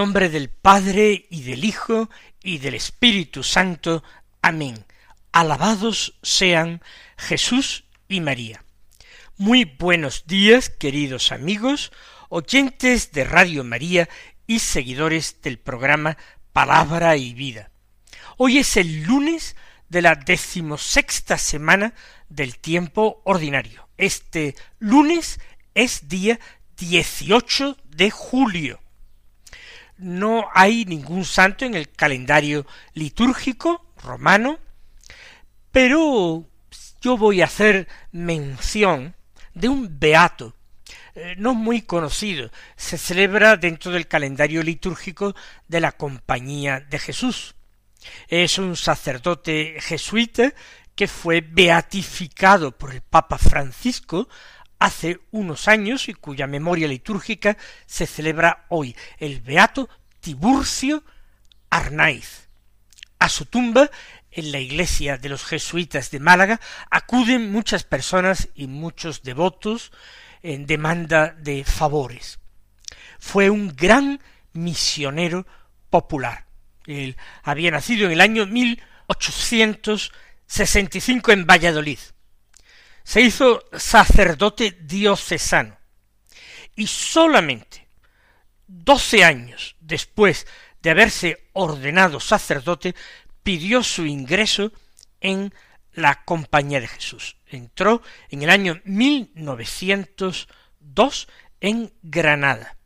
Nombre del Padre y del Hijo y del Espíritu Santo. Amén. Alabados sean Jesús y María. Muy buenos días, queridos amigos, oyentes de Radio María y seguidores del programa Palabra y Vida. Hoy es el lunes de la decimosexta semana del tiempo ordinario. Este lunes es día 18 de julio no hay ningún santo en el calendario litúrgico romano, pero yo voy a hacer mención de un beato, eh, no muy conocido, se celebra dentro del calendario litúrgico de la Compañía de Jesús. Es un sacerdote jesuita que fue beatificado por el Papa Francisco hace unos años y cuya memoria litúrgica se celebra hoy, el beato Tiburcio Arnaiz. A su tumba, en la iglesia de los jesuitas de Málaga, acuden muchas personas y muchos devotos en demanda de favores. Fue un gran misionero popular. Él había nacido en el año 1865 en Valladolid se hizo sacerdote diocesano y solamente doce años después de haberse ordenado sacerdote pidió su ingreso en la Compañía de Jesús. Entró en el año 1902 en Granada.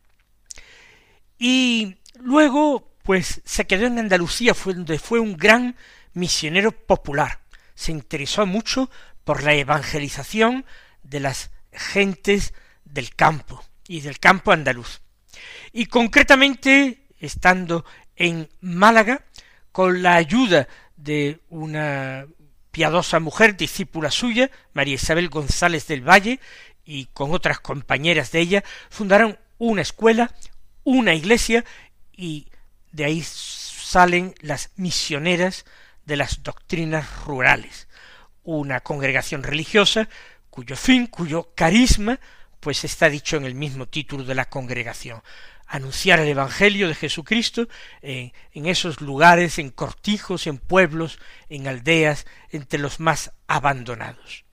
Y luego, pues, se quedó en Andalucía, donde fue un gran misionero popular. Se interesó mucho por la evangelización de las gentes del campo y del campo andaluz. Y concretamente, estando en Málaga, con la ayuda de una piadosa mujer, discípula suya, María Isabel González del Valle, y con otras compañeras de ella, fundaron una escuela, una iglesia, y de ahí salen las misioneras de las doctrinas rurales una congregación religiosa cuyo fin, cuyo carisma, pues está dicho en el mismo título de la congregación, anunciar el Evangelio de Jesucristo en, esos lugares, en cortijos, en pueblos, en aldeas, entre los más abandonados.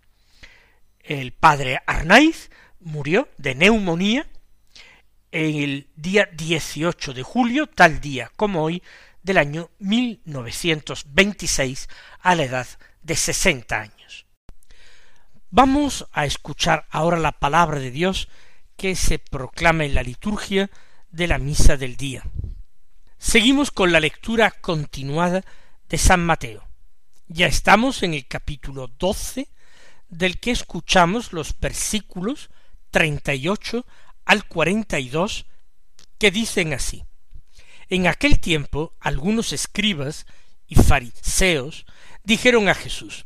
El padre Arnaiz murió de neumonía en el día 18 de julio, tal día como hoy, del año 1926, a la edad de sesenta años. Vamos a escuchar ahora la palabra de Dios que se proclama en la liturgia de la misa del día. Seguimos con la lectura continuada de San Mateo. Ya estamos en el capítulo doce, del que escuchamos los versículos treinta y ocho al cuarenta y dos, que dicen así. En aquel tiempo algunos escribas y fariseos dijeron a Jesús,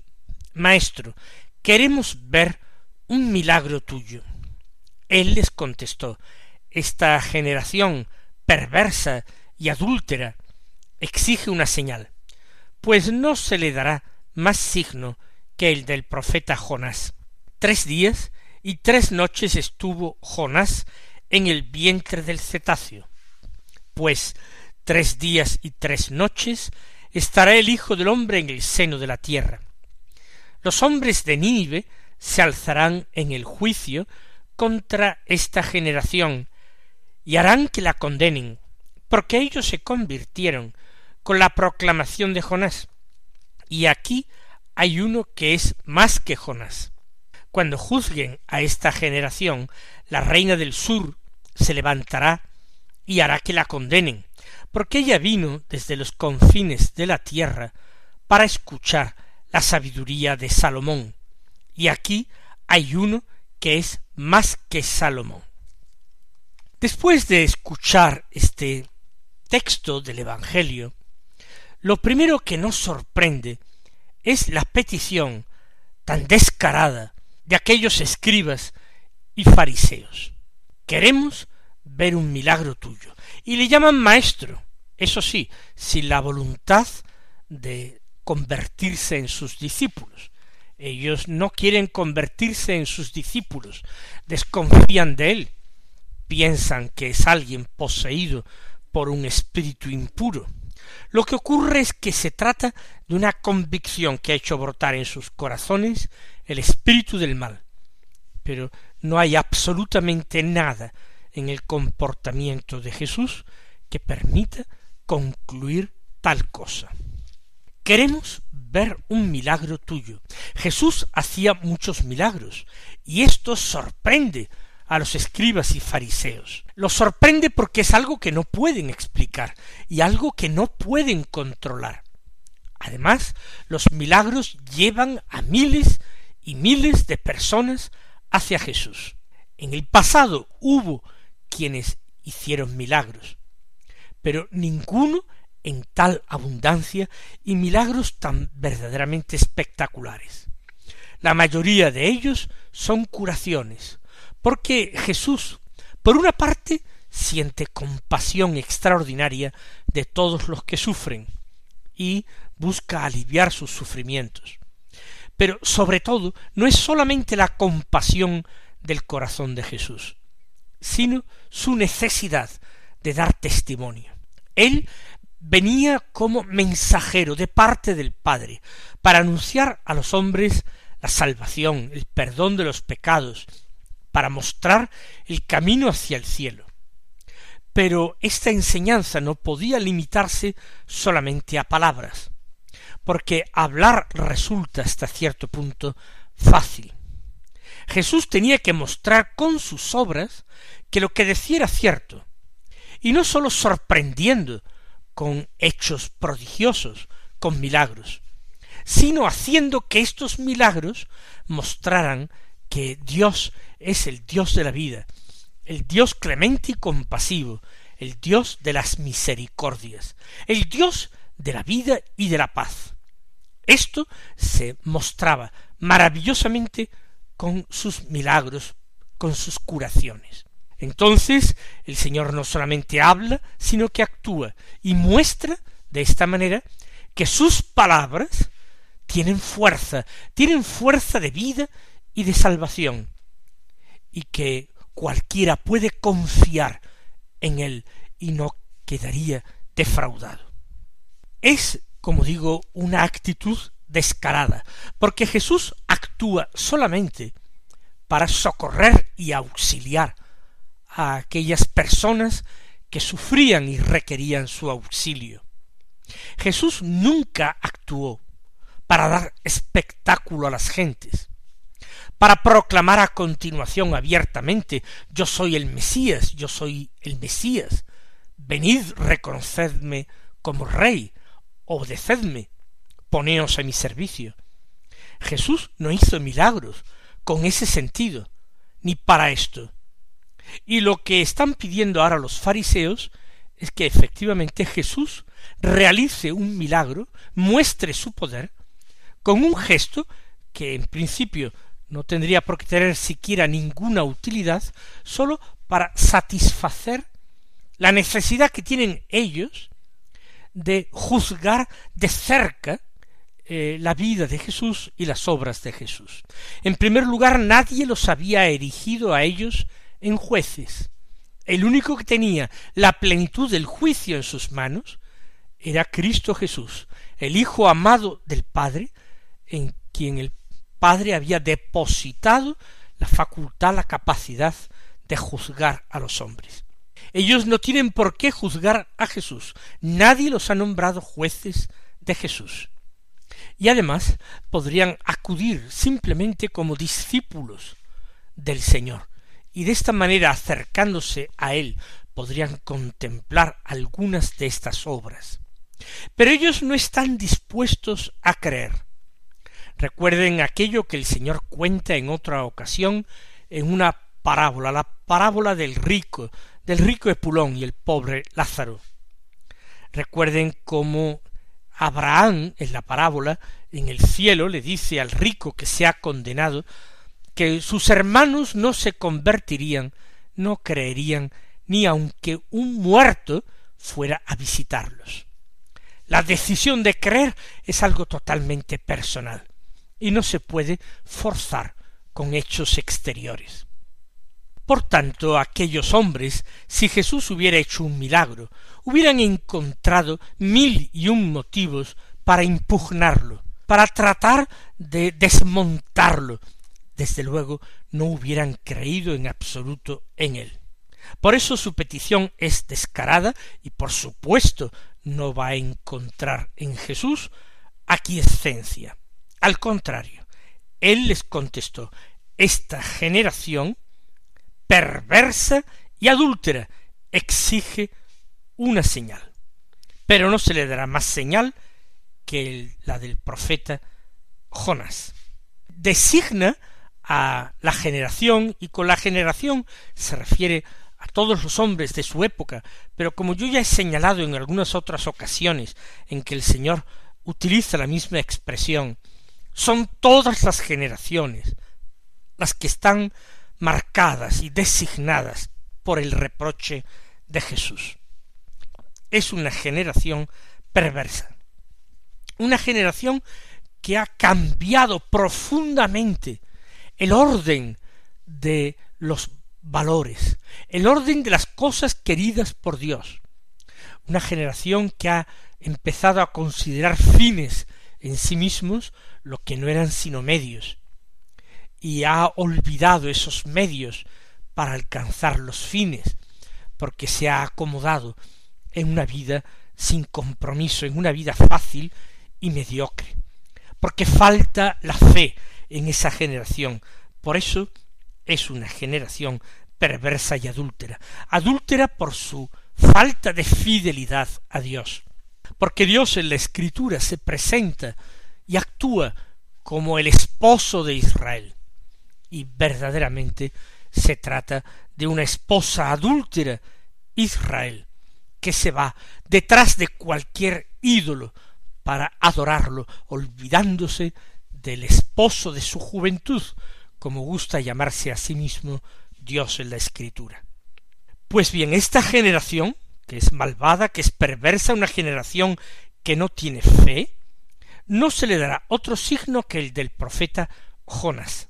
Maestro, queremos ver un milagro tuyo. Él les contestó, Esta generación perversa y adúltera exige una señal, pues no se le dará más signo que el del profeta Jonás. Tres días y tres noches estuvo Jonás en el vientre del cetáceo. Pues tres días y tres noches estará el Hijo del hombre en el seno de la tierra. Los hombres de Nínive se alzarán en el juicio contra esta generación y harán que la condenen, porque ellos se convirtieron con la proclamación de Jonás. Y aquí hay uno que es más que Jonás. Cuando juzguen a esta generación, la reina del sur se levantará y hará que la condenen, porque ella vino desde los confines de la tierra para escuchar la sabiduría de Salomón, y aquí hay uno que es más que Salomón. Después de escuchar este texto del Evangelio, Lo primero que nos sorprende es la petición tan descarada de aquellos escribas y fariseos. Queremos ver un milagro tuyo. Y le llaman maestro, eso sí, sin la voluntad de convertirse en sus discípulos. Ellos no quieren convertirse en sus discípulos, desconfían de él, piensan que es alguien poseído por un espíritu impuro. Lo que ocurre es que se trata de una convicción que ha hecho brotar en sus corazones el espíritu del mal. Pero no hay absolutamente nada en el comportamiento de Jesús que permita concluir tal cosa. Queremos ver un milagro tuyo. Jesús hacía muchos milagros, y esto sorprende a los escribas y fariseos. Los sorprende porque es algo que no pueden explicar y algo que no pueden controlar. Además, los milagros llevan a miles y miles de personas hacia Jesús. En el pasado hubo quienes hicieron milagros, pero ninguno en tal abundancia y milagros tan verdaderamente espectaculares. La mayoría de ellos son curaciones, porque Jesús, por una parte, siente compasión extraordinaria de todos los que sufren y busca aliviar sus sufrimientos. Pero sobre todo no es solamente la compasión del corazón de Jesús, sino su necesidad de dar testimonio. Él venía como mensajero de parte del Padre para anunciar a los hombres la salvación, el perdón de los pecados, para mostrar el camino hacia el cielo. Pero esta enseñanza no podía limitarse solamente a palabras, porque hablar resulta hasta cierto punto fácil. Jesús tenía que mostrar con sus obras que lo que decía era cierto, y no sólo sorprendiendo con hechos prodigiosos, con milagros, sino haciendo que estos milagros mostraran que Dios es el Dios de la vida, el Dios clemente y compasivo, el Dios de las misericordias, el Dios de la vida y de la paz. Esto se mostraba maravillosamente con sus milagros, con sus curaciones. Entonces el Señor no solamente habla, sino que actúa y muestra de esta manera que sus palabras tienen fuerza, tienen fuerza de vida y de salvación, y que cualquiera puede confiar en él y no quedaría defraudado. Es, como digo, una actitud descarada, porque Jesús actúa solamente para socorrer y auxiliar a aquellas personas que sufrían y requerían su auxilio. Jesús nunca actuó para dar espectáculo a las gentes, para proclamar a continuación abiertamente yo soy el Mesías, yo soy el Mesías, venid reconocedme como rey, obedecedme, poneos a mi servicio. Jesús no hizo milagros con ese sentido, ni para esto. Y lo que están pidiendo ahora los fariseos es que efectivamente Jesús realice un milagro, muestre su poder, con un gesto que en principio no tendría por qué tener siquiera ninguna utilidad, sólo para satisfacer la necesidad que tienen ellos de juzgar de cerca eh, la vida de Jesús y las obras de Jesús. En primer lugar, nadie los había erigido a ellos en jueces. El único que tenía la plenitud del juicio en sus manos era Cristo Jesús, el Hijo amado del Padre, en quien el Padre había depositado la facultad, la capacidad de juzgar a los hombres. Ellos no tienen por qué juzgar a Jesús. Nadie los ha nombrado jueces de Jesús. Y además podrían acudir simplemente como discípulos del Señor. Y de esta manera, acercándose a Él, podrían contemplar algunas de estas obras. Pero ellos no están dispuestos a creer. Recuerden aquello que el Señor cuenta en otra ocasión en una parábola, la parábola del rico, del rico Epulón y el pobre Lázaro. Recuerden cómo Abraham, en la parábola, en el cielo, le dice al rico que se ha condenado que sus hermanos no se convertirían, no creerían, ni aunque un muerto fuera a visitarlos. La decisión de creer es algo totalmente personal y no se puede forzar con hechos exteriores. Por tanto, aquellos hombres, si Jesús hubiera hecho un milagro, hubieran encontrado mil y un motivos para impugnarlo, para tratar de desmontarlo. Desde luego no hubieran creído en absoluto en él. Por eso su petición es descarada y por supuesto no va a encontrar en Jesús aquiescencia. Al contrario, él les contestó, esta generación perversa y adúltera exige una señal, pero no se le dará más señal que la del profeta Jonás. Designa a la generación y con la generación se refiere a todos los hombres de su época, pero como yo ya he señalado en algunas otras ocasiones en que el Señor utiliza la misma expresión, son todas las generaciones las que están marcadas y designadas por el reproche de Jesús. Es una generación perversa, una generación que ha cambiado profundamente el orden de los valores, el orden de las cosas queridas por Dios. Una generación que ha empezado a considerar fines en sí mismos lo que no eran sino medios, y ha olvidado esos medios para alcanzar los fines, porque se ha acomodado en una vida sin compromiso, en una vida fácil y mediocre, porque falta la fe en esa generación. Por eso es una generación perversa y adúltera, adúltera por su falta de fidelidad a Dios, porque Dios en la Escritura se presenta y actúa como el esposo de Israel, y verdaderamente se trata de una esposa adúltera, Israel, que se va detrás de cualquier ídolo para adorarlo, olvidándose del esposo de su juventud, como gusta llamarse a sí mismo Dios en la Escritura. Pues bien, esta generación, que es malvada, que es perversa, una generación que no tiene fe, no se le dará otro signo que el del profeta Jonas,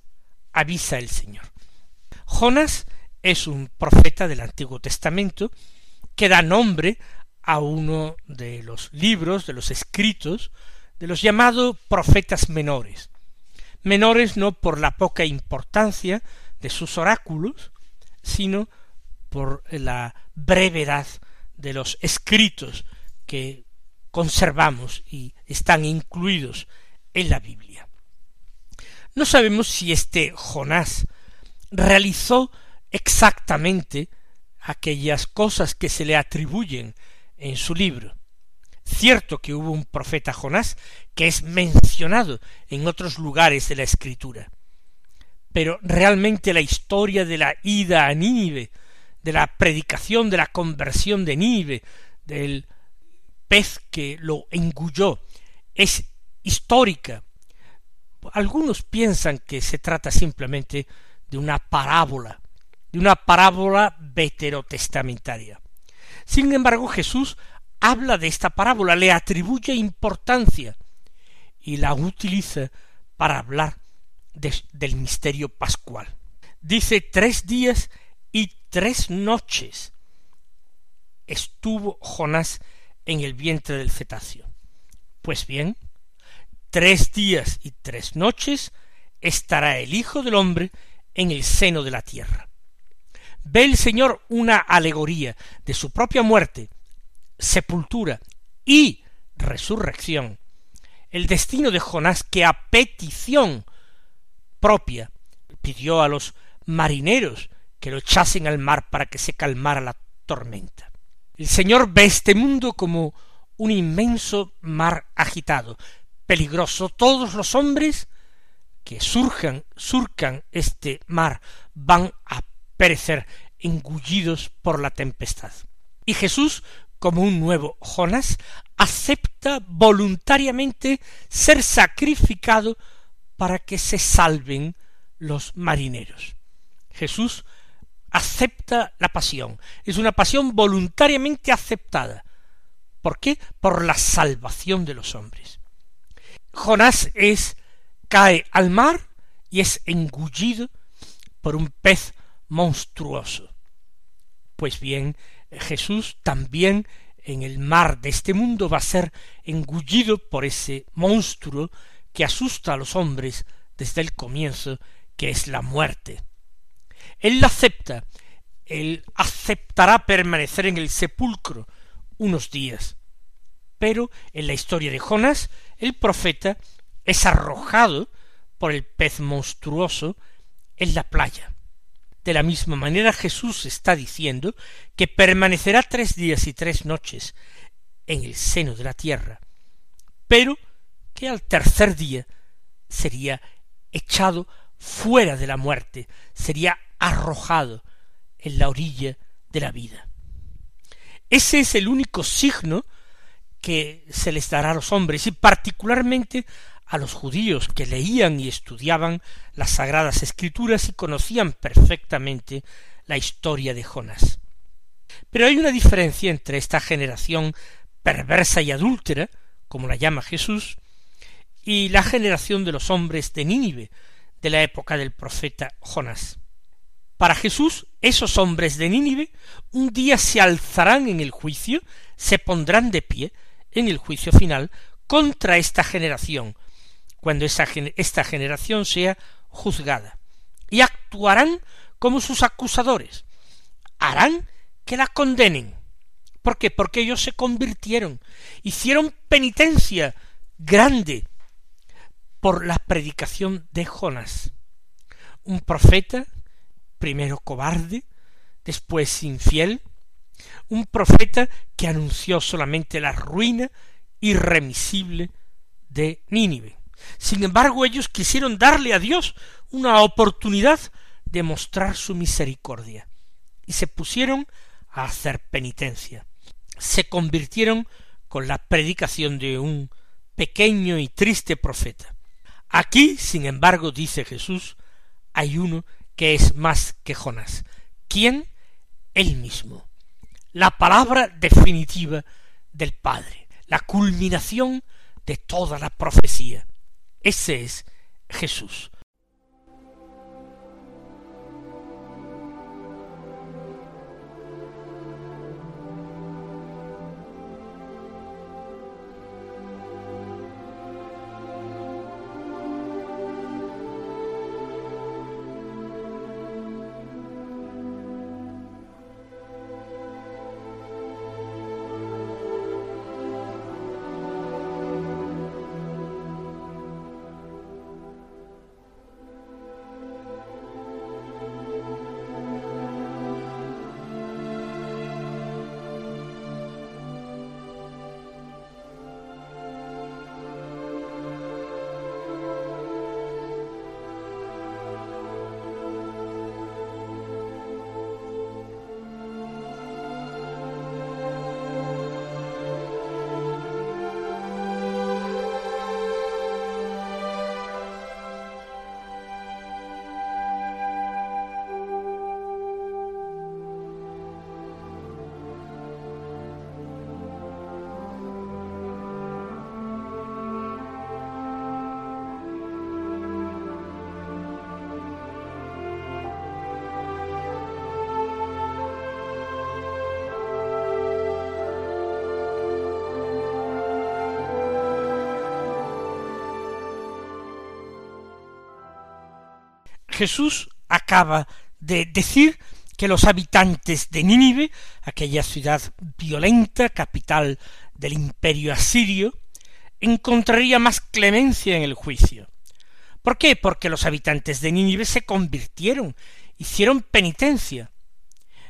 avisa el Señor. Jonas es un profeta del Antiguo Testamento que da nombre a uno de los libros, de los escritos, de los llamados profetas menores. Menores no por la poca importancia de sus oráculos, sino por la brevedad de los escritos que conservamos y están incluidos en la Biblia. No sabemos si este Jonás realizó exactamente aquellas cosas que se le atribuyen en su libro. Cierto que hubo un profeta Jonás que es mencionado en otros lugares de la escritura. Pero realmente la historia de la ida a Nínive, de la predicación de la conversión de Nínive, del pez que lo engulló, es histórica. Algunos piensan que se trata simplemente de una parábola, de una parábola veterotestamentaria. Sin embargo, Jesús habla de esta parábola, le atribuye importancia y la utiliza para hablar del misterio pascual. Dice tres días y tres noches estuvo Jonás en el vientre del cetáceo. Pues bien, tres días y tres noches estará el Hijo del hombre en el seno de la tierra. Ve el Señor una alegoría de su propia muerte sepultura y resurrección, el destino de Jonás que a petición propia pidió a los marineros que lo echasen al mar para que se calmara la tormenta. El Señor ve este mundo como un inmenso mar agitado, peligroso. Todos los hombres que surjan, surcan este mar van a perecer engullidos por la tempestad. Y Jesús como un nuevo Jonás, acepta voluntariamente ser sacrificado para que se salven los marineros. Jesús acepta la pasión. Es una pasión voluntariamente aceptada. ¿Por qué? Por la salvación de los hombres. Jonás es cae al mar y es engullido por un pez monstruoso. Pues bien, Jesús también en el mar de este mundo va a ser engullido por ese monstruo que asusta a los hombres desde el comienzo, que es la muerte. Él la acepta, él aceptará permanecer en el sepulcro unos días. Pero en la historia de Jonás, el profeta es arrojado por el pez monstruoso en la playa. De la misma manera Jesús está diciendo que permanecerá tres días y tres noches en el seno de la tierra, pero que al tercer día sería echado fuera de la muerte, sería arrojado en la orilla de la vida. Ese es el único signo que se les dará a los hombres y particularmente a los judíos que leían y estudiaban las sagradas escrituras y conocían perfectamente la historia de Jonás. Pero hay una diferencia entre esta generación perversa y adúltera, como la llama Jesús, y la generación de los hombres de Nínive de la época del profeta Jonás. Para Jesús, esos hombres de Nínive un día se alzarán en el juicio, se pondrán de pie en el juicio final contra esta generación, cuando esta generación sea juzgada, y actuarán como sus acusadores, harán que la condenen. ¿Por qué? Porque ellos se convirtieron, hicieron penitencia grande por la predicación de Jonás, un profeta, primero cobarde, después infiel, un profeta que anunció solamente la ruina irremisible de Nínive. Sin embargo, ellos quisieron darle a Dios una oportunidad de mostrar su misericordia y se pusieron a hacer penitencia. Se convirtieron con la predicación de un pequeño y triste profeta. Aquí, sin embargo, dice Jesús, hay uno que es más que Jonás. ¿Quién? Él mismo. La palabra definitiva del Padre, la culminación de toda la profecía. Ese es Jesús. Jesús acaba de decir que los habitantes de Nínive, aquella ciudad violenta, capital del imperio asirio, encontraría más clemencia en el juicio. ¿Por qué? Porque los habitantes de Nínive se convirtieron, hicieron penitencia,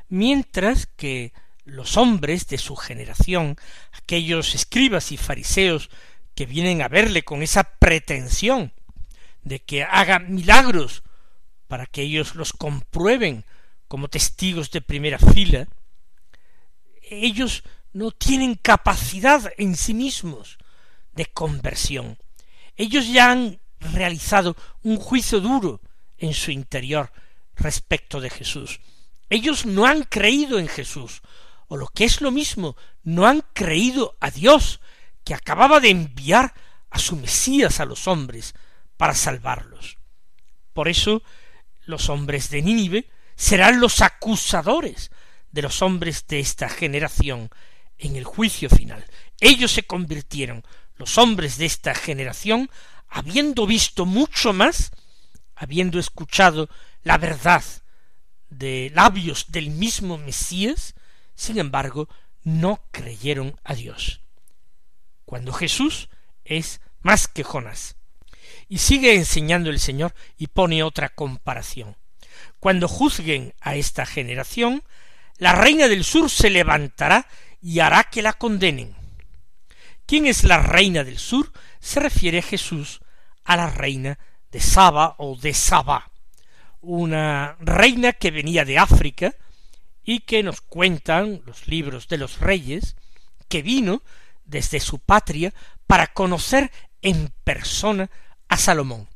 mientras que los hombres de su generación, aquellos escribas y fariseos que vienen a verle con esa pretensión de que haga milagros para que ellos los comprueben como testigos de primera fila, ellos no tienen capacidad en sí mismos de conversión. Ellos ya han realizado un juicio duro en su interior respecto de Jesús. Ellos no han creído en Jesús, o lo que es lo mismo, no han creído a Dios, que acababa de enviar a su Mesías a los hombres para salvarlos. Por eso los hombres de Nínive serán los acusadores de los hombres de esta generación en el juicio final. Ellos se convirtieron, los hombres de esta generación, habiendo visto mucho más, habiendo escuchado la verdad de labios del mismo Mesías, sin embargo, no creyeron a Dios. Cuando Jesús es más que Jonás. Y sigue enseñando el Señor y pone otra comparación. Cuando juzguen a esta generación, la reina del sur se levantará y hará que la condenen. ¿Quién es la reina del sur? Se refiere Jesús a la reina de Saba o de Saba, una reina que venía de África y que nos cuentan los libros de los reyes, que vino desde su patria para conocer en persona a Salomón,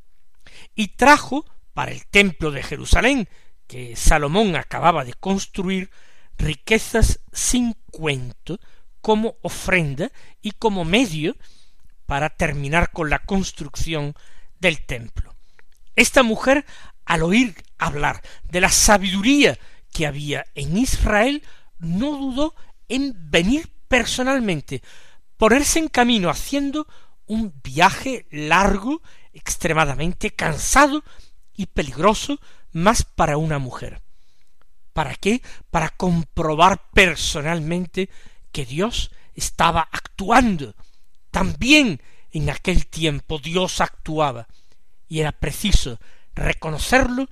y trajo para el templo de Jerusalén, que Salomón acababa de construir, riquezas sin cuento como ofrenda y como medio para terminar con la construcción del templo. Esta mujer, al oír hablar de la sabiduría que había en Israel, no dudó en venir personalmente, ponerse en camino haciendo un viaje largo, extremadamente cansado y peligroso, más para una mujer. ¿Para qué? Para comprobar personalmente que Dios estaba actuando. También en aquel tiempo Dios actuaba, y era preciso reconocerlo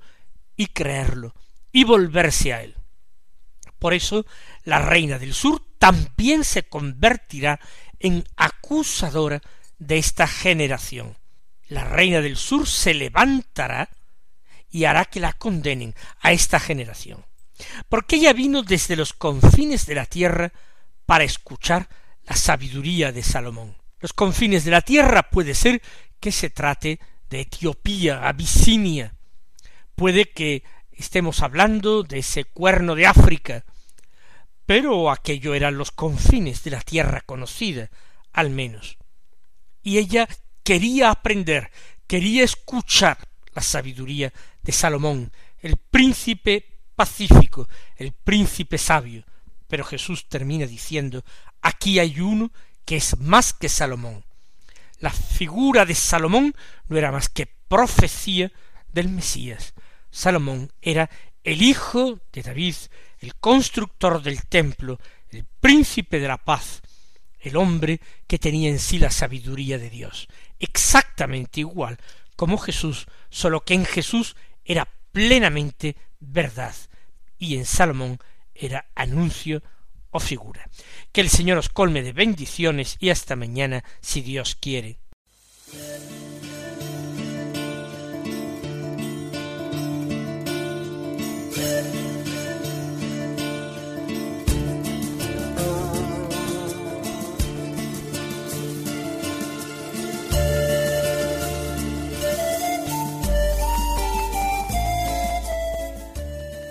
y creerlo, y volverse a él. Por eso la reina del sur también se convertirá en acusadora de esta generación. La reina del sur se levantará y hará que la condenen a esta generación, porque ella vino desde los confines de la tierra para escuchar la sabiduría de Salomón. Los confines de la tierra puede ser que se trate de Etiopía, Abisinia, puede que estemos hablando de ese cuerno de África, pero aquello eran los confines de la tierra conocida, al menos. Y ella quería aprender, quería escuchar la sabiduría de Salomón, el príncipe pacífico, el príncipe sabio. Pero Jesús termina diciendo, aquí hay uno que es más que Salomón. La figura de Salomón no era más que profecía del Mesías. Salomón era el hijo de David, el constructor del templo, el príncipe de la paz, el hombre que tenía en sí la sabiduría de Dios, exactamente igual como Jesús, solo que en Jesús era plenamente verdad y en Salomón era anuncio o figura. Que el Señor os colme de bendiciones y hasta mañana si Dios quiere.